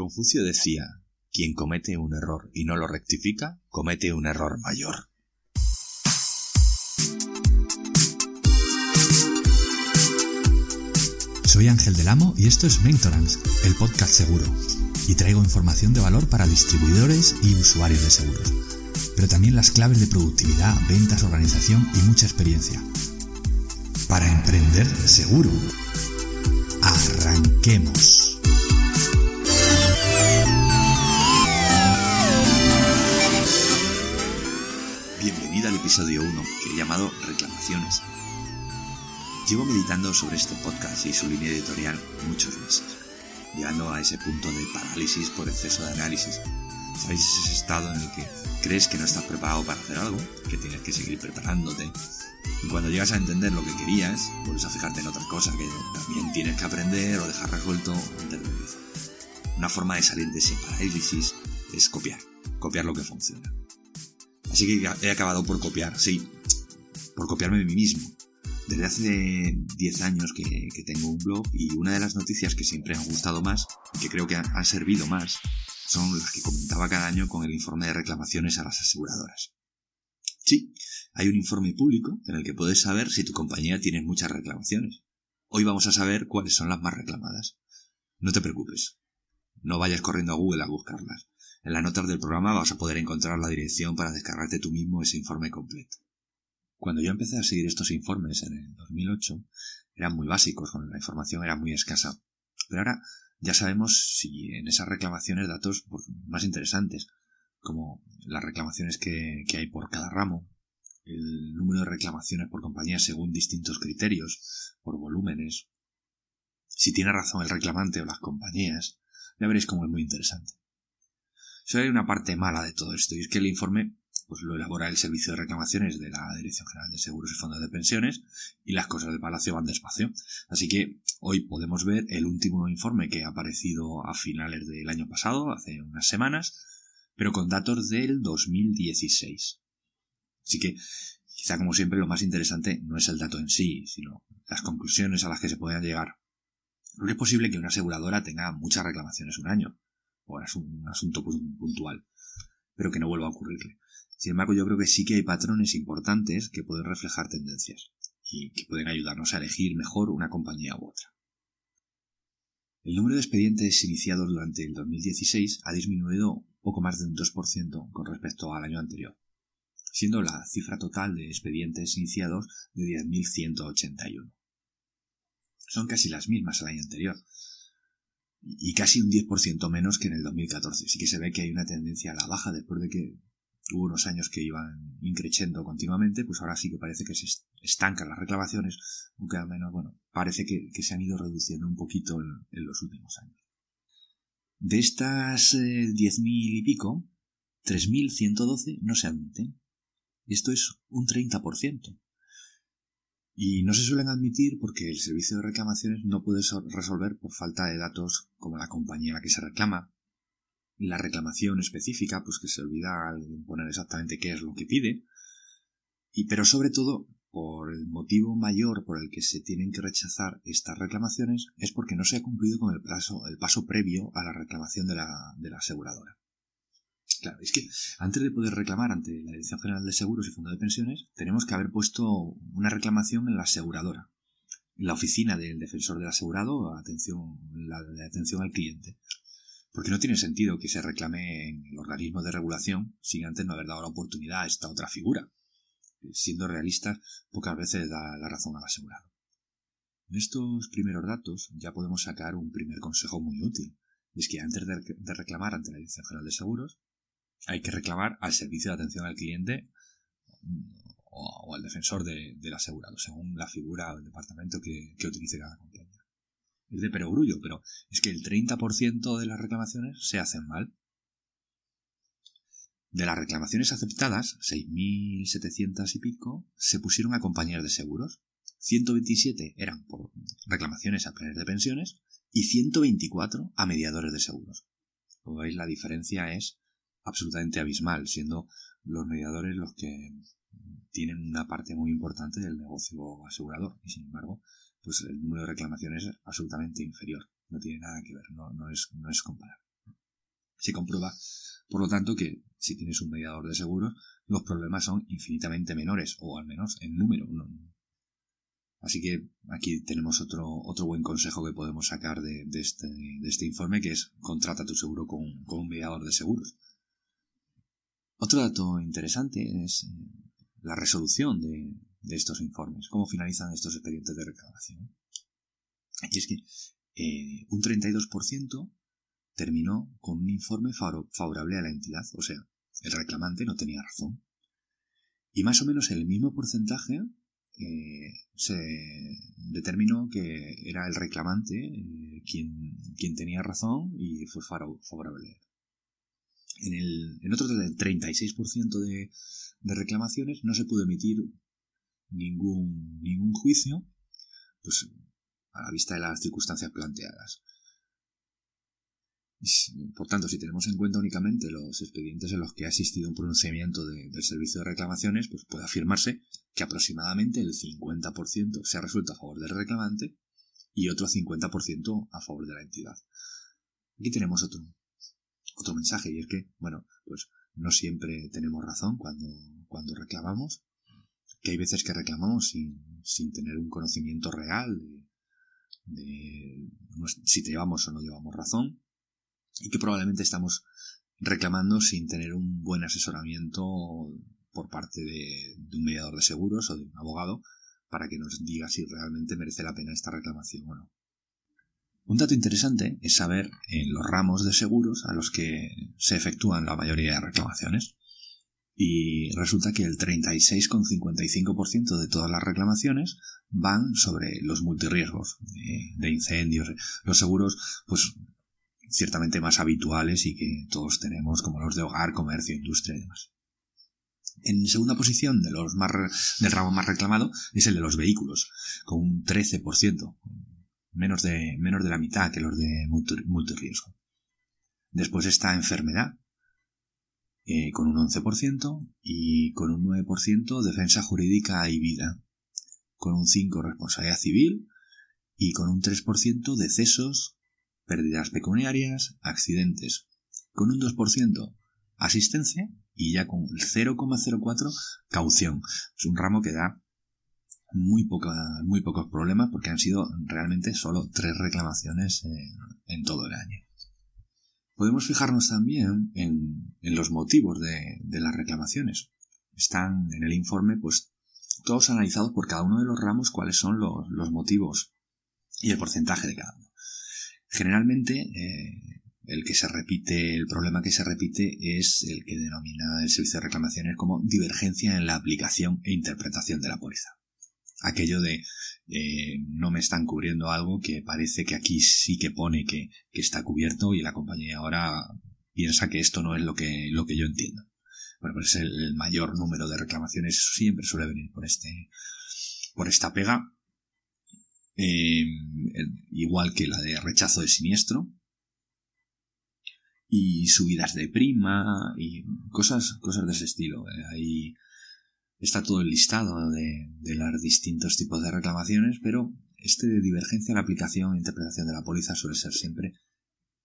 Confucio decía, quien comete un error y no lo rectifica, comete un error mayor. Soy Ángel del Amo y esto es Mentorance, el podcast seguro. Y traigo información de valor para distribuidores y usuarios de seguros. Pero también las claves de productividad, ventas, organización y mucha experiencia. Para emprender seguro. Arranquemos. Bienvenido al episodio 1 que he llamado Reclamaciones. Llevo meditando sobre este podcast y su línea editorial muchos meses, llegando a ese punto de parálisis por exceso de análisis. ¿Sabéis ese estado en el que crees que no estás preparado para hacer algo, que tienes que seguir preparándote? Y cuando llegas a entender lo que querías, vuelves a fijarte en otra cosa que también tienes que aprender o dejar resuelto antes de. Una forma de salir de ese parálisis es copiar, copiar lo que funciona. Así que he acabado por copiar, sí, por copiarme de mí mismo. Desde hace 10 años que, tengo un blog y una de las noticias que siempre han gustado más, y que creo que han, servido más, son las que comentaba cada año con el informe de reclamaciones a las aseguradoras. Sí, hay un informe público en el que puedes saber si tu compañía tiene muchas reclamaciones. Hoy vamos a saber cuáles son las más reclamadas. No te preocupes. No vayas corriendo a Google a buscarlas. En las notas del programa vas a poder encontrar la dirección para descargarte tú mismo ese informe completo. Cuando yo empecé a seguir estos informes en el 2008, eran muy básicos, la información era muy escasa. Pero ahora ya sabemos si en esas reclamaciones datos pues, más interesantes, como las reclamaciones que, que hay por cada ramo, el número de reclamaciones por compañía según distintos criterios, por volúmenes, si tiene razón el reclamante o las compañías, ya veréis cómo es muy interesante. Solo hay una parte mala de todo esto, y es que el informe pues, lo elabora el Servicio de Reclamaciones de la Dirección General de Seguros y Fondos de Pensiones, y las cosas del Palacio van despacio. Así que hoy podemos ver el último informe que ha aparecido a finales del año pasado, hace unas semanas, pero con datos del 2016. Así que, quizá como siempre, lo más interesante no es el dato en sí, sino las conclusiones a las que se puedan llegar. No es posible que una aseguradora tenga muchas reclamaciones un año, es un asunto puntual, pero que no vuelva a ocurrirle. Sin embargo, yo creo que sí que hay patrones importantes que pueden reflejar tendencias y que pueden ayudarnos a elegir mejor una compañía u otra. El número de expedientes iniciados durante el 2016 ha disminuido poco más de un 2% con respecto al año anterior, siendo la cifra total de expedientes iniciados de 10.181. Son casi las mismas al año anterior, y casi un 10% menos que en el 2014. Sí que se ve que hay una tendencia a la baja después de que hubo unos años que iban increciendo continuamente, pues ahora sí que parece que se estancan las reclamaciones, aunque al menos, bueno, parece que, se han ido reduciendo un poquito en, los últimos años. De estas eh, 10.000 y pico, 3.112 no se admiten. Esto es un 30%. Y no se suelen admitir porque el servicio de reclamaciones no puede resolver por falta de datos como la compañía a la que se reclama, la reclamación específica, pues que se olvida poner exactamente qué es lo que pide, y pero sobre todo por el motivo mayor por el que se tienen que rechazar estas reclamaciones es porque no se ha cumplido con el, plazo, el paso previo a la reclamación de la, de la aseguradora. Claro, es que antes de poder reclamar ante la Dirección General de Seguros y Fondo de Pensiones, tenemos que haber puesto una reclamación en la aseguradora, en la oficina del defensor del asegurado, atención, la de atención al cliente. Porque no tiene sentido que se reclame en el organismo de regulación sin antes no haber dado la oportunidad a esta otra figura. Siendo realistas, pocas veces da la razón al asegurado. En estos primeros datos ya podemos sacar un primer consejo muy útil, es que antes de reclamar ante la Dirección General de Seguros, hay que reclamar al servicio de atención al cliente o, al defensor del asegurado, según la figura o el departamento que, utilice cada compañía. Es de perogrullo, pero es que el 30% de las reclamaciones se hacen mal. De las reclamaciones aceptadas, 6.700 y pico, se pusieron a compañías de seguros. 127 eran por reclamaciones a planes de pensiones y 124 a mediadores de seguros. Como veis, la diferencia es absolutamente abismal, siendo los mediadores los que tienen una parte muy importante del negocio asegurador y sin embargo pues el número de reclamaciones es absolutamente inferior no tiene nada que ver no, no es no es comparable Se comprueba, por lo tanto, que si tienes un mediador de seguros, los problemas son infinitamente menores, o al menos en número. Así que aquí tenemos otro, otro buen consejo que podemos sacar de, este, de este, informe, que es contrata tu seguro con, un mediador de seguros. Otro dato interesante es eh, la resolución de, estos informes, cómo finalizan estos expedientes de reclamación. Y es que eh, un 32% terminó con un informe favorable a la entidad, o sea, el reclamante no tenía razón. Y más o menos el mismo porcentaje eh, se determinó que era el reclamante eh, quien, quien, tenía razón y fue favorable. En, el, en otro del 36% de, de reclamaciones no se pudo emitir ningún, ningún juicio pues, a la vista de las circunstancias planteadas. Por tanto, si tenemos en cuenta únicamente los expedientes en los que ha existido un pronunciamiento del servicio de reclamaciones, pues puede afirmarse que aproximadamente el 50% se ha resuelto a favor del reclamante y otro 50% a favor de la entidad. Aquí tenemos otro, otro mensaje y es que, bueno, pues no siempre tenemos razón cuando, cuando reclamamos, que hay veces que reclamamos sin, sin tener un conocimiento real de, de si te llevamos o no llevamos razón y que probablemente estamos reclamando sin tener un buen asesoramiento por parte de, un mediador de seguros o de un abogado para que nos diga si realmente merece la pena esta reclamación o no. Un dato interesante es saber en los ramos de seguros a los que se efectúan la mayoría de reclamaciones. Y resulta que el 36,55% de todas las reclamaciones van sobre los multirriesgos de, de, incendios. Los seguros, pues ciertamente más habituales y que todos tenemos, como los de hogar, comercio, industria y demás. En segunda posición de los más del ramo más reclamado es el de los vehículos, con un 13%, menos de, menos de la mitad que los de multirriesgo. Después está enfermedad, eh, con un 11%, y con un 9% defensa jurídica y vida, con un 5% responsabilidad civil, y con un 3% decesos, pérdidas pecuniarias, accidentes, con un 2% asistencia y ya con el 0,04 caución. Es un ramo que da muy, poca, muy pocos problemas porque han sido realmente solo tres reclamaciones en todo el año. Podemos fijarnos también en, los motivos de, las reclamaciones. Están en el informe pues todos analizados por cada uno de los ramos cuáles son los, motivos y el porcentaje de cada uno. Generalmente, eh, el que se repite, el problema que se repite es el que denomina el servicio de reclamaciones como divergencia en la aplicación e interpretación de la póliza. Aquello de eh, no me están cubriendo algo que parece que aquí sí que pone que, está cubierto y la compañía ahora piensa que esto no es lo que, lo que yo entiendo. Bueno, pues el, mayor número de reclamaciones siempre suele venir por este, por esta pega eh, igual que la de rechazo de siniestro, y subidas de prima y cosas, cosas de ese estilo. Eh, ahí está todo el listado de, los distintos tipos de reclamaciones, pero este de divergencia en la aplicación e interpretación de la póliza suele ser siempre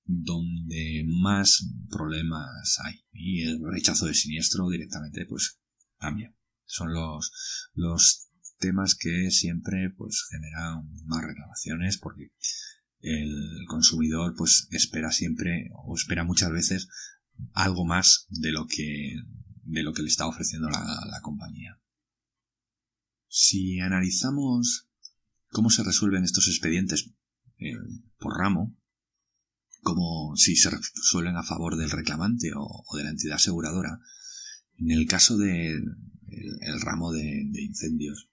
donde más problemas hay. Y el rechazo de siniestro directamente, pues también. Son los, los temas que siempre pues generan más reclamaciones porque el consumidor pues espera siempre o espera muchas veces algo más de lo que de lo que le está ofreciendo la, compañía. Si analizamos cómo se resuelven estos expedientes eh, por ramo, como si se resuelven a favor del reclamante o, de la entidad aseguradora, en el caso del de ramo de incendios,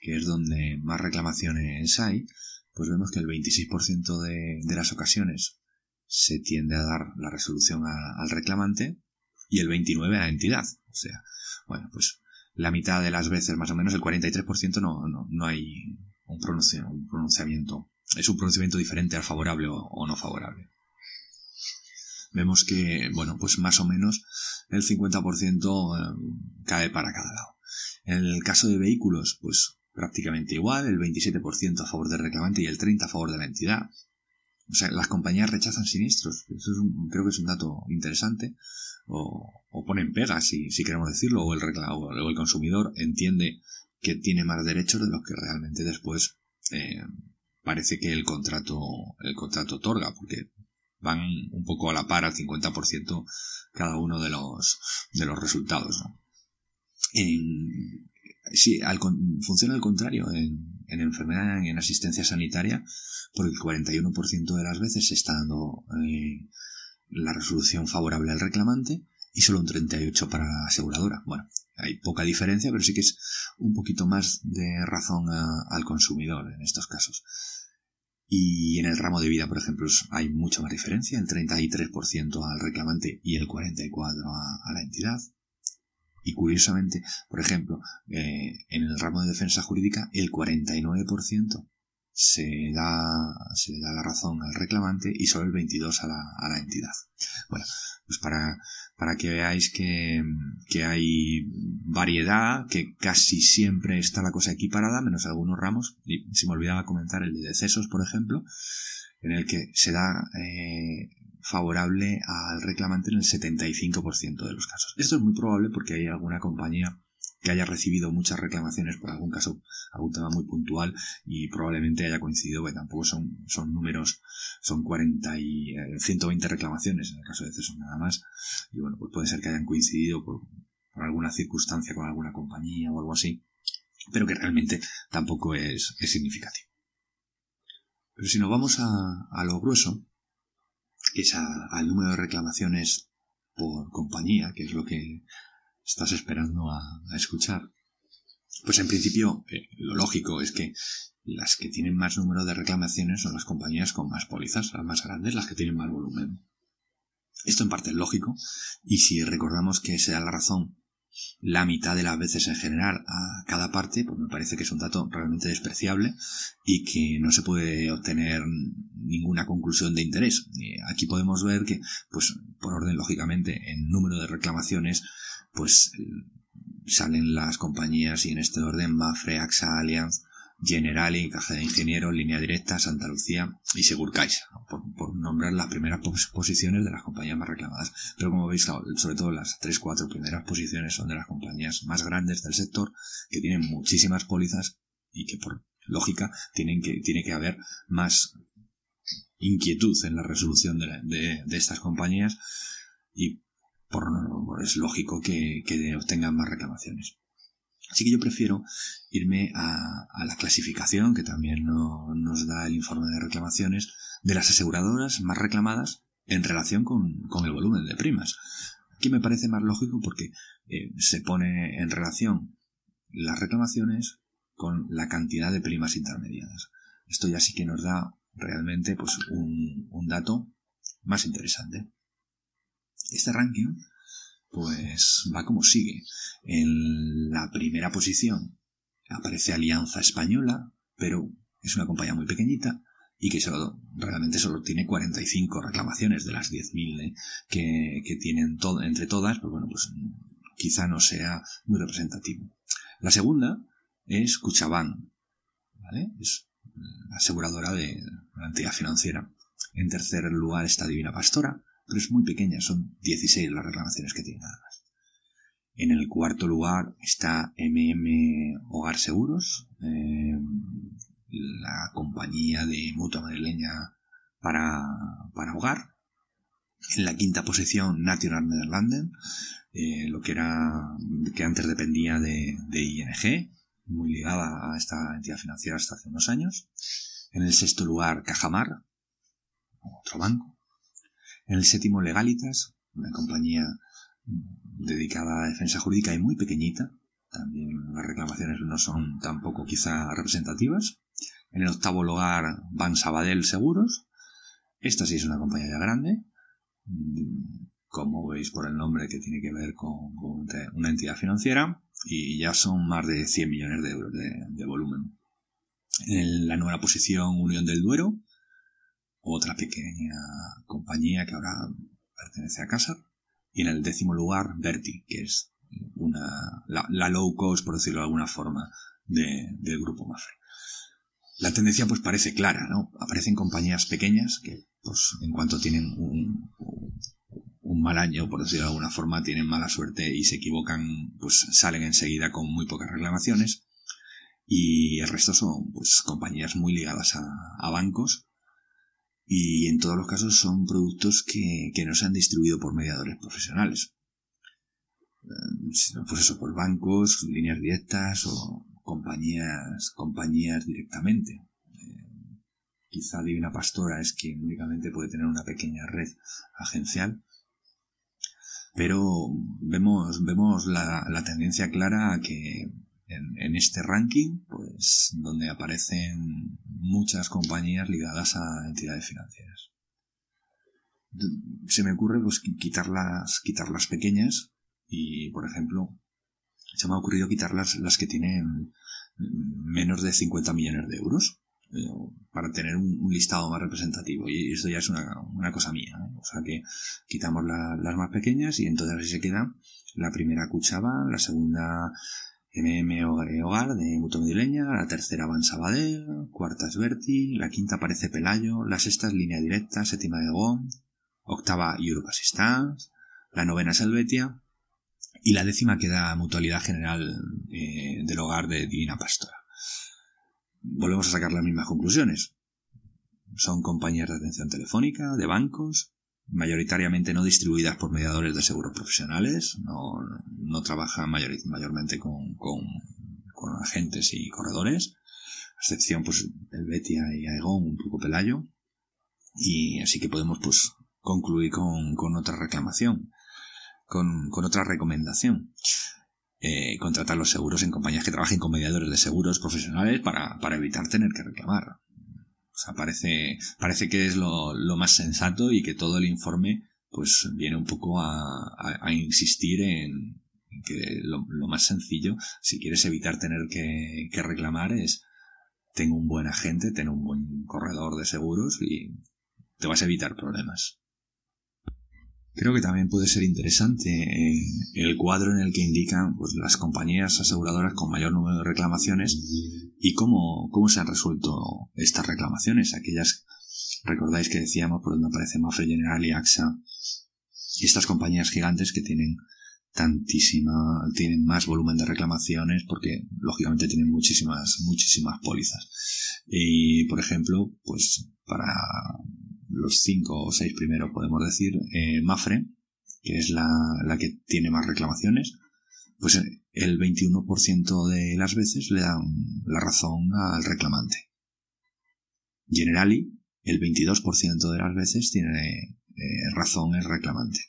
que es donde más reclamaciones hay, pues vemos que el 26% de, de, las ocasiones se tiende a dar la resolución al reclamante y el 29% a entidad. O sea, bueno, pues la mitad de las veces, más o menos el 43%, no, no, no hay un, pronunciamiento. Es un pronunciamiento diferente al favorable o, no favorable. Vemos que, bueno, pues más o menos el 50% eh, cae para cada lado. En el caso de vehículos, pues prácticamente igual, el 27% a favor del reclamante y el 30% a favor de la entidad. o sea, las compañías rechazan siniestros. Eso es creo que es un dato interesante. O, ponen pegas, si, si queremos decirlo, o el, o el consumidor entiende que tiene más derechos de los que realmente después eh, parece que el contrato, el contrato otorga, porque van un poco a la par al 50% cada uno de los, de los resultados. En, sí, funciona al contrario en, en enfermedad, en asistencia sanitaria, porque el 41% de las veces se está dando eh, la resolución favorable al reclamante y solo un 38% para la aseguradora. Bueno, hay poca diferencia, pero sí que es un poquito más de razón al consumidor en estos casos. Y en el ramo de vida, por ejemplo, hay mucha más diferencia, el 33% al reclamante y el 44% a, la entidad. Y curiosamente, por ejemplo, eh, en el ramo de defensa jurídica, el 49% se da, se le da la razón al reclamante y solo el 22 a la, a la entidad. Bueno, pues para, para que veáis que, que, hay variedad, que casi siempre está la cosa equiparada, menos algunos ramos, y se me olvidaba comentar el de decesos, por ejemplo, en el que se da eh, favorable al reclamante en el 75% de los casos. Esto es muy probable porque hay alguna compañía que haya recibido muchas reclamaciones por algún caso, algún tema muy puntual y probablemente haya coincidido, que tampoco son, son números, son 40 y 120 eh, reclamaciones en el caso de CESO nada más. Y bueno, pues puede ser que hayan coincidido por, alguna circunstancia con alguna compañía o algo así, pero que realmente tampoco es, significativo. Pero si nos vamos a, lo grueso, que es al número de reclamaciones por compañía, que es lo que estás esperando a, escuchar. Pues en principio, eh, lo lógico es que las que tienen más número de reclamaciones son las compañías con más pólizas, las más grandes, las que tienen más volumen. Esto en parte es lógico, y si recordamos que se da la razón la mitad de las veces en general a cada parte, pues me parece que es un dato realmente despreciable y que no se puede obtener ninguna conclusión de interés. Aquí podemos ver que, pues, por orden lógicamente, en número de reclamaciones, pues salen las compañías y en este orden Mafre, AXA, Allianz, Generali, Caja de Ingenieros, Línea Directa, Santa Lucía y Segurcaixa, por, nombrar las primeras posiciones de las compañías más reclamadas. Pero como veis, sobre todo las tres, cuatro primeras posiciones son de las compañías más grandes del sector, que tienen muchísimas pólizas y que por lógica tienen que, tiene que haber más inquietud en la resolución de, estas compañías y por, es lógico que, obtengan más reclamaciones. Así que yo prefiero irme a, la clasificación que también nos da el informe de reclamaciones de las aseguradoras más reclamadas en relación con, el volumen de primas. Aquí me parece más lógico porque eh, se pone en relación las reclamaciones con la cantidad de primas intermediadas. Esto ya sí que nos da realmente pues, un dato más interesante. Este ranking, pues va como sigue. En la primera posición aparece Alianza Española, pero es una compañía muy pequeñita y que solo, realmente solo tiene 45 reclamaciones de las 10.000 ¿eh? que, que, tienen entre todas, pues bueno, pues quizá no sea muy representativo. La segunda es Cuchabán, ¿vale? Es aseguradora de la entidad financiera. En tercer lugar está Divina Pastora, pero es muy pequeña, son 16 las reclamaciones que tiene nada. En el cuarto lugar está MM Hogar Seguros, eh, la compañía de mutua madrileña para, para hogar. En la quinta posición, National Nederlanden, eh, lo que era que antes dependía de, de ING, muy ligada a esta entidad financiera hasta hace unos años. En el sexto lugar, Cajamar, otro banco. En el séptimo, Legalitas, una compañía dedicada a defensa jurídica y muy pequeñita. También las reclamaciones no son tampoco quizá representativas. En el octavo lugar, Ban Sabadell Seguros. Esta sí es una compañía ya grande, como veis por el nombre que tiene que ver con, una entidad financiera, y ya son más de 100 millones de euros de, de volumen. En la nueva posición, Unión del Duero, otra pequeña compañía que ahora pertenece a Casar. Y en el décimo lugar, Verti, que es una, la, low cost, por decirlo de alguna forma, del grupo Mafre. la tendencia pues parece clara, ¿no? Aparecen compañías pequeñas que pues en cuanto tienen un, un mal año, por decirlo de alguna forma, tienen mala suerte y se equivocan, pues salen enseguida con muy pocas reclamaciones. Y el resto son pues compañías muy ligadas a, bancos y en todos los casos son productos que, que no se han distribuido por mediadores profesionales. Eh, pues eso, por bancos, líneas directas o compañías, compañías directamente. Eh, quizá Divina Pastora es quien únicamente puede tener una pequeña red agencial pero vemos, vemos la, tendencia clara a que en, este ranking, pues donde aparecen muchas compañías ligadas a entidades financieras. Se me ocurre pues quitar las, quitar las pequeñas y, por ejemplo, se me ha ocurrido quitar las, que tienen menos de 50 millones de euros para tener un, listado más representativo. Y esto ya es una, cosa mía. O sea que quitamos las más pequeñas y entonces así se queda la primera Cuchaba, la segunda MM Hogar de Muto la tercera Van Sabadell, cuarta es la quinta aparece Pelayo, la sexta es Línea Directa, séptima de GOM, octava Europe Assistance, la novena es y la décima queda Mutualidad General eh, del Hogar de Divina Pastora volvemos a sacar las mismas conclusiones. Son compañías de atención telefónica, de bancos, mayoritariamente no distribuidas por mediadores de seguros profesionales, no, no trabajan mayormente con, con, agentes y corredores, a excepción pues el Betia y Aegon, un poco Pelayo, y así que podemos pues concluir con, con otra reclamación, con, con otra recomendación. Eh, contratar los seguros en compañías que trabajen con mediadores de seguros profesionales para, para evitar tener que reclamar. O sea, parece, parece que es lo, más sensato y que todo el informe pues viene un poco a, insistir en, que lo, lo, más sencillo, si quieres evitar tener que, que reclamar, es tengo un buen agente, tengo un buen corredor de seguros y te vas a evitar problemas. Creo que también puede ser interesante eh, el cuadro en el que indican pues, las compañías aseguradoras con mayor número de reclamaciones y cómo, cómo se han resuelto estas reclamaciones. Aquellas, recordáis que decíamos por donde aparece Mafre General y AXA, estas compañías gigantes que tienen tantísima, tienen más volumen de reclamaciones porque lógicamente tienen muchísimas, muchísimas pólizas. Y por ejemplo, pues para los cinco o seis primeros podemos decir, eh, Mafre, que es la, la, que tiene más reclamaciones, pues eh, el 21% de las veces le dan la razón al reclamante. Generali, el 22% de las veces tiene eh, razón el reclamante.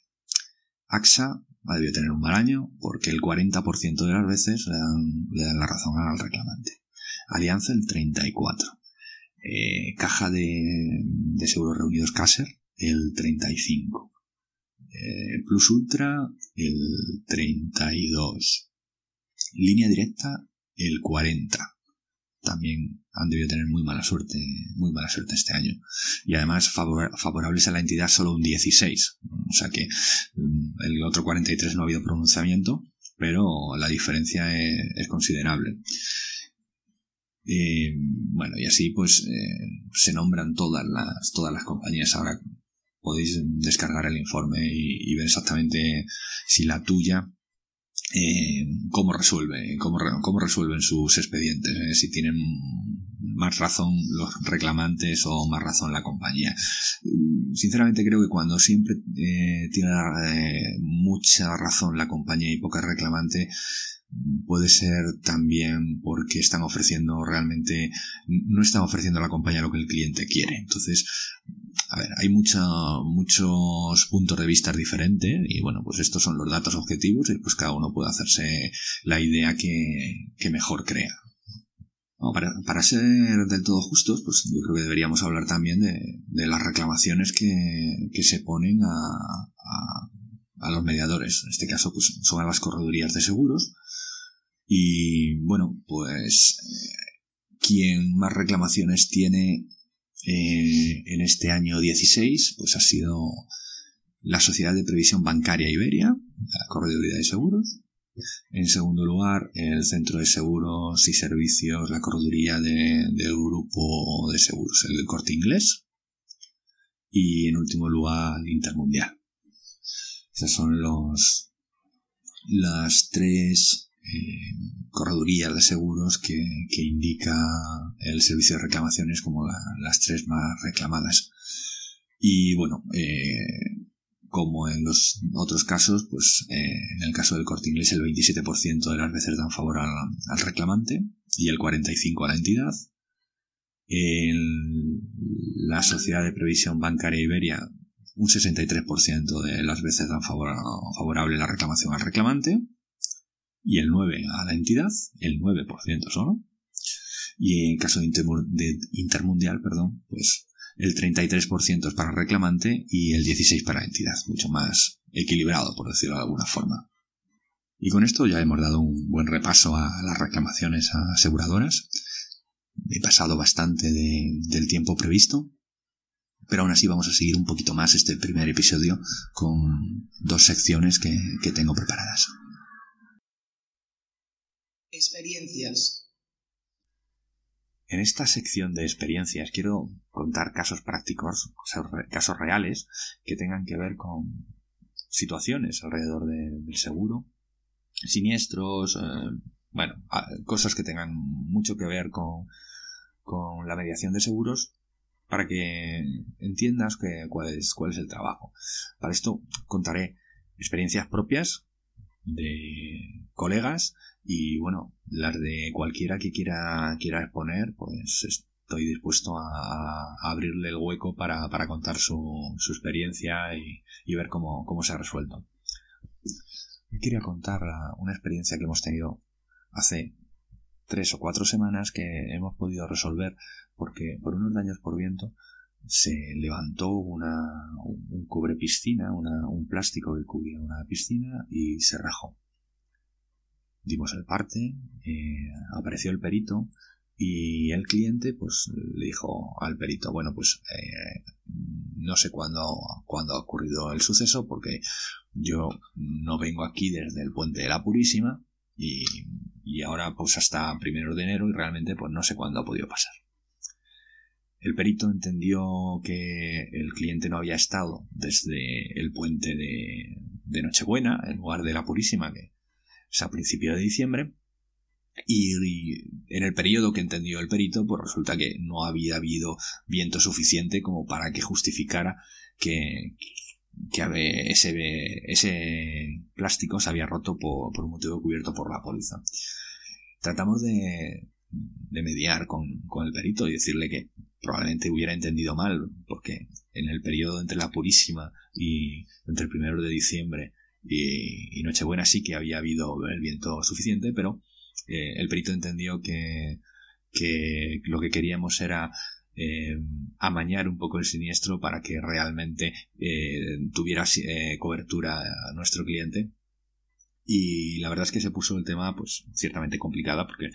AXA ha debido tener un mal año porque el 40% de las veces le dan, le dan la razón al reclamante. Alianza el 34%. Eh, caja de, de, seguros reunidos Caser, el 35. Eh, Plus Ultra, el 32. Línea directa, el 40. También han debido tener muy mala suerte, muy mala suerte este año. Y además favorables a la entidad solo un 16. O sea que mm, el otro 43 no ha habido pronunciamiento, pero la diferencia es considerable. Eh, bueno, y así pues eh, se nombran todas las, todas las compañías. Ahora podéis descargar el informe y, ver exactamente si la tuya eh, cómo resuelve, cómo, cómo resuelven sus expedientes, si tienen más razón los reclamantes o más razón la compañía. Sinceramente creo que cuando siempre tiene mucha razón la compañía y poca reclamante, puede ser también porque están ofreciendo realmente, no están ofreciendo a la compañía lo que el cliente quiere. Entonces, a ver, hay mucha, muchos puntos de vista diferentes y bueno, pues estos son los datos objetivos y pues cada uno puede hacerse la idea que, que mejor crea. para, para, ser del todo justos, pues yo creo que deberíamos hablar también de, de las reclamaciones que, que se ponen a, a, a, los mediadores. En este caso, pues son a las corredurías de seguros, y bueno, pues quien más reclamaciones tiene eh, en este año 16, pues ha sido la Sociedad de Previsión Bancaria Iberia, la Correduría de Seguros, En segundo lugar, el Centro de Seguros y Servicios, la correduría del grupo de seguros, el corte inglés. Y en último lugar, Intermundial. Esas son los, las tres eh, corredurías de seguros que, indica el servicio de reclamaciones como las tres más reclamadas. Y bueno, eh, como en los otros casos, pues eh, en el caso del corte inglés el 27% de las veces dan favor al, reclamante y el 45% a la entidad. En la sociedad de previsión bancaria Iberia, un 63% de las veces dan favor, favorable la reclamación al reclamante y el 9% a la entidad, el 9% solo. Y en caso de, intermundial, perdón, pues el 33% es para reclamante y el 16% para entidad, mucho más equilibrado, por decirlo de alguna forma. Y con esto ya hemos dado un buen repaso a las reclamaciones aseguradoras. He pasado bastante del tiempo previsto, pero aún así vamos a seguir un poquito más este primer episodio con dos secciones que, que tengo preparadas. Experiencias. En esta sección de experiencias quiero contar casos prácticos, casos reales, que tengan que ver con situaciones alrededor del seguro, siniestros, eh, bueno, cosas que tengan mucho que ver con, con la mediación de seguros para que entiendas que, cuál, es, cuál es el trabajo. Para esto contaré experiencias propias de colegas y bueno, las de cualquiera que quiera, quiera exponer, pues estoy dispuesto a, abrirle el hueco para, contar su, su experiencia y, ver cómo, cómo, se ha resuelto. Quería contar una experiencia que hemos tenido hace tres o cuatro semanas que hemos podido resolver porque por unos daños por viento se levantó una, un cubre piscina, un plástico que cubría una piscina y se rajó dimos el parte, eh, apareció el perito y el cliente pues le dijo al perito, bueno pues eh, no sé cuándo, cuándo ha ocurrido el suceso porque yo no vengo aquí desde el puente de la Purísima y, y ahora pues hasta primero de enero y realmente pues no sé cuándo ha podido pasar. El perito entendió que el cliente no había estado desde el puente de, de Nochebuena, en lugar de la Purísima, que a principios de diciembre. Y, en el periodo que entendió el perito, pues resulta que no había habido viento suficiente como para que justificara que, que ese, ese plástico se había roto por, un motivo cubierto por la póliza. Tratamos de, de mediar con, con, el perito y decirle que probablemente hubiera entendido mal, porque en el periodo entre la Purísima y entre el primero de diciembre y, Nochebuena sí que había habido el viento suficiente, pero eh, el perito entendió que, que, lo que queríamos era eh, amañar un poco el siniestro para que realmente eh, tuviera cobertura a nuestro cliente. Y la verdad es que se puso el tema, pues, ciertamente complicada, porque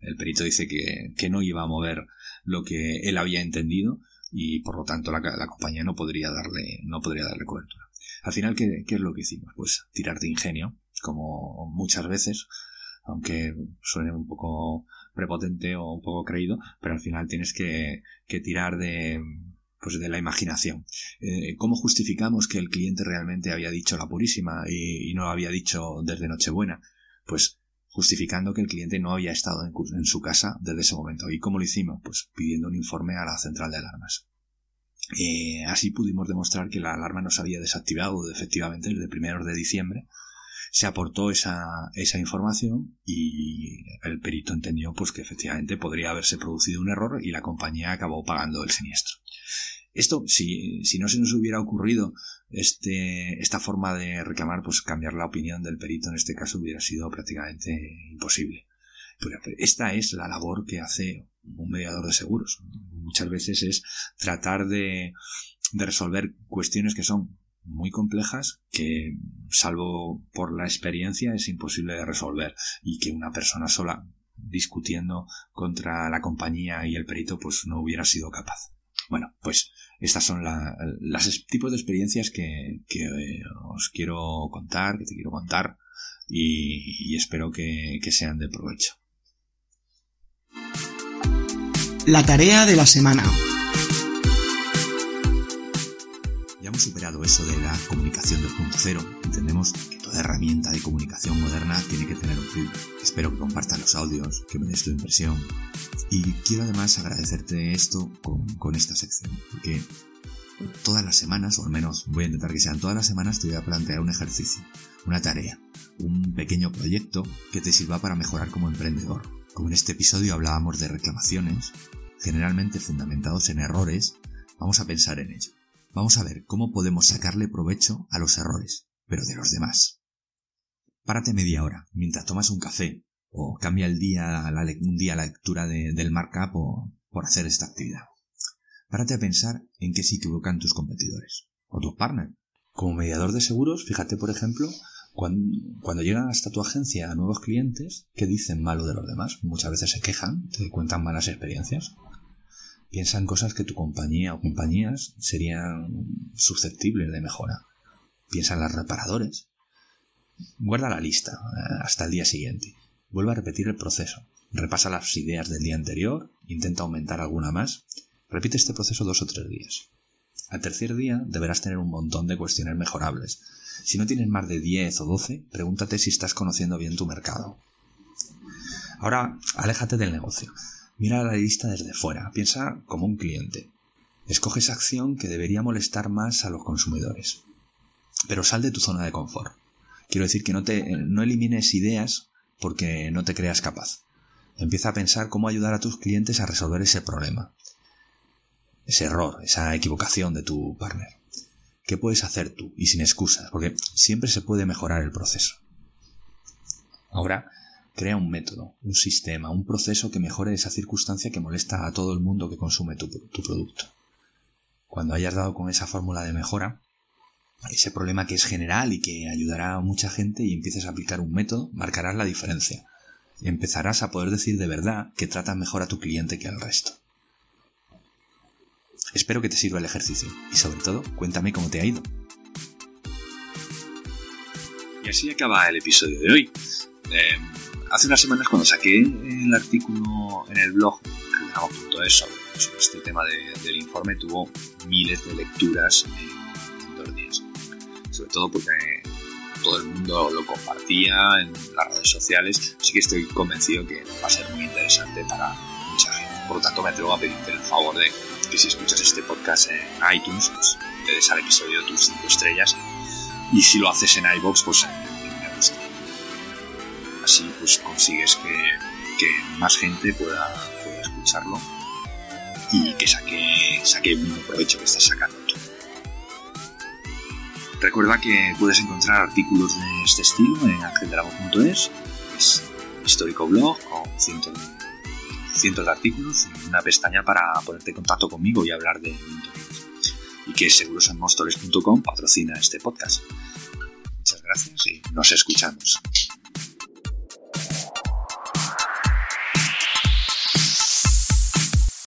el perito dice que, que, no iba a mover lo que él había entendido y por lo tanto la, la compañía no podría darle, no podría darle cobertura. Al final, ¿qué, es lo que hicimos? Pues tirar de ingenio, como muchas veces, aunque suene un poco prepotente o un poco creído, pero al final tienes que, tirar de, pues de la imaginación. Eh, ¿Cómo justificamos que el cliente realmente había dicho la purísima y, no lo había dicho desde Nochebuena? Pues justificando que el cliente no había estado en, en, su casa desde ese momento. ¿Y cómo lo hicimos? Pues pidiendo un informe a la central de alarmas. Eh, así pudimos demostrar que la alarma no se había desactivado efectivamente desde primeros de diciembre. Se aportó esa, esa información y el perito entendió pues que efectivamente podría haberse producido un error y la compañía acabó pagando el siniestro. Esto, si, si no se nos hubiera ocurrido este, esta forma de reclamar, pues cambiar la opinión del perito en este caso hubiera sido prácticamente imposible. Esta es la labor que hace un mediador de seguros. Muchas veces es tratar de, resolver cuestiones que son muy complejas que, salvo por la experiencia, es imposible de resolver y que una persona sola discutiendo contra la compañía y el perito pues no hubiera sido capaz. Bueno, pues estas son los tipos de experiencias que, que, os quiero contar, que te quiero contar y, espero que sean de provecho. La tarea de la semana. Ya hemos superado eso de la comunicación 2.0. Entendemos que toda herramienta de comunicación moderna tiene que tener un feed. Espero que compartas los audios, que me des tu impresión. Y quiero además agradecerte esto con, con esta sección, porque todas las semanas, o al menos voy a intentar que sean todas las semanas, te voy a plantear un ejercicio, una tarea, un pequeño proyecto que te sirva para mejorar como emprendedor. Como en este episodio hablábamos de reclamaciones, generalmente fundamentados en errores, vamos a pensar en ello. Vamos a ver cómo podemos sacarle provecho a los errores, pero de los demás. Párate media hora mientras tomas un café o cambia el día, un día la lectura del markup o por hacer esta actividad. Párate a pensar en qué se equivocan tus competidores o tus partners. Como mediador de seguros, fíjate, por ejemplo, cuando, llegan hasta tu agencia nuevos clientes, ¿qué dicen malo de los demás? Muchas veces se quejan, te cuentan malas experiencias. Piensan cosas que tu compañía o compañías serían susceptibles de mejora. Piensa en las reparadores. Guarda la lista eh, hasta el día siguiente. Vuelve a repetir el proceso. Repasa las ideas del día anterior, intenta aumentar alguna más Repite este proceso dos o tres días. Al tercer día deberás tener un montón de cuestiones mejorables. Si no tienes más de 10 o 12, pregúntate si estás conociendo bien tu mercado. Ahora, aléjate del negocio. Mira la lista desde fuera. Piensa como un cliente. Escoge esa acción que debería molestar más a los consumidores. Pero sal de tu zona de confort. Quiero decir que no, te, no elimines ideas porque no te creas capaz. Empieza a pensar cómo ayudar a tus clientes a resolver ese problema ese error, esa equivocación de tu partner. ¿Qué puedes hacer tú? Y sin excusas, porque siempre se puede mejorar el proceso. Ahora, crea un método, un sistema, un proceso que mejore esa circunstancia que molesta a todo el mundo que consume tu, tu producto. Cuando hayas dado con esa fórmula de mejora, ese problema que es general y que ayudará a mucha gente y empieces a aplicar un método, marcarás la diferencia. Empezarás a poder decir de verdad que tratas mejor a tu cliente que al resto. Espero que te sirva el ejercicio y sobre todo cuéntame cómo te ha ido. Y así acaba el episodio de hoy. Em, hace unas semanas cuando saqué el artículo en el blog sobre, sobre este tema del informe tuvo miles de lecturas en, dos días. Sobre todo porque todo el mundo lo compartía en las redes sociales, así que estoy convencido que va a ser muy interesante para mucha gente. Por lo tanto, me atrevo a pedirte el favor de que si escuchas este podcast en iTunes, pues te des al episodio tus 5 estrellas. Y si lo haces en iBox, pues me gusta. Así pues consigues que, más gente pueda, escucharlo y que saque, saque el mismo provecho que estás sacando. Recuerda que puedes encontrar artículos de este estilo en angeldrago.es, es histórico blog con cientos de cientos de artículos y una pestaña para ponerte en contacto conmigo y hablar de mentorías. Y que segurosanmostores.com patrocina este podcast. Muchas gracias y nos escuchamos.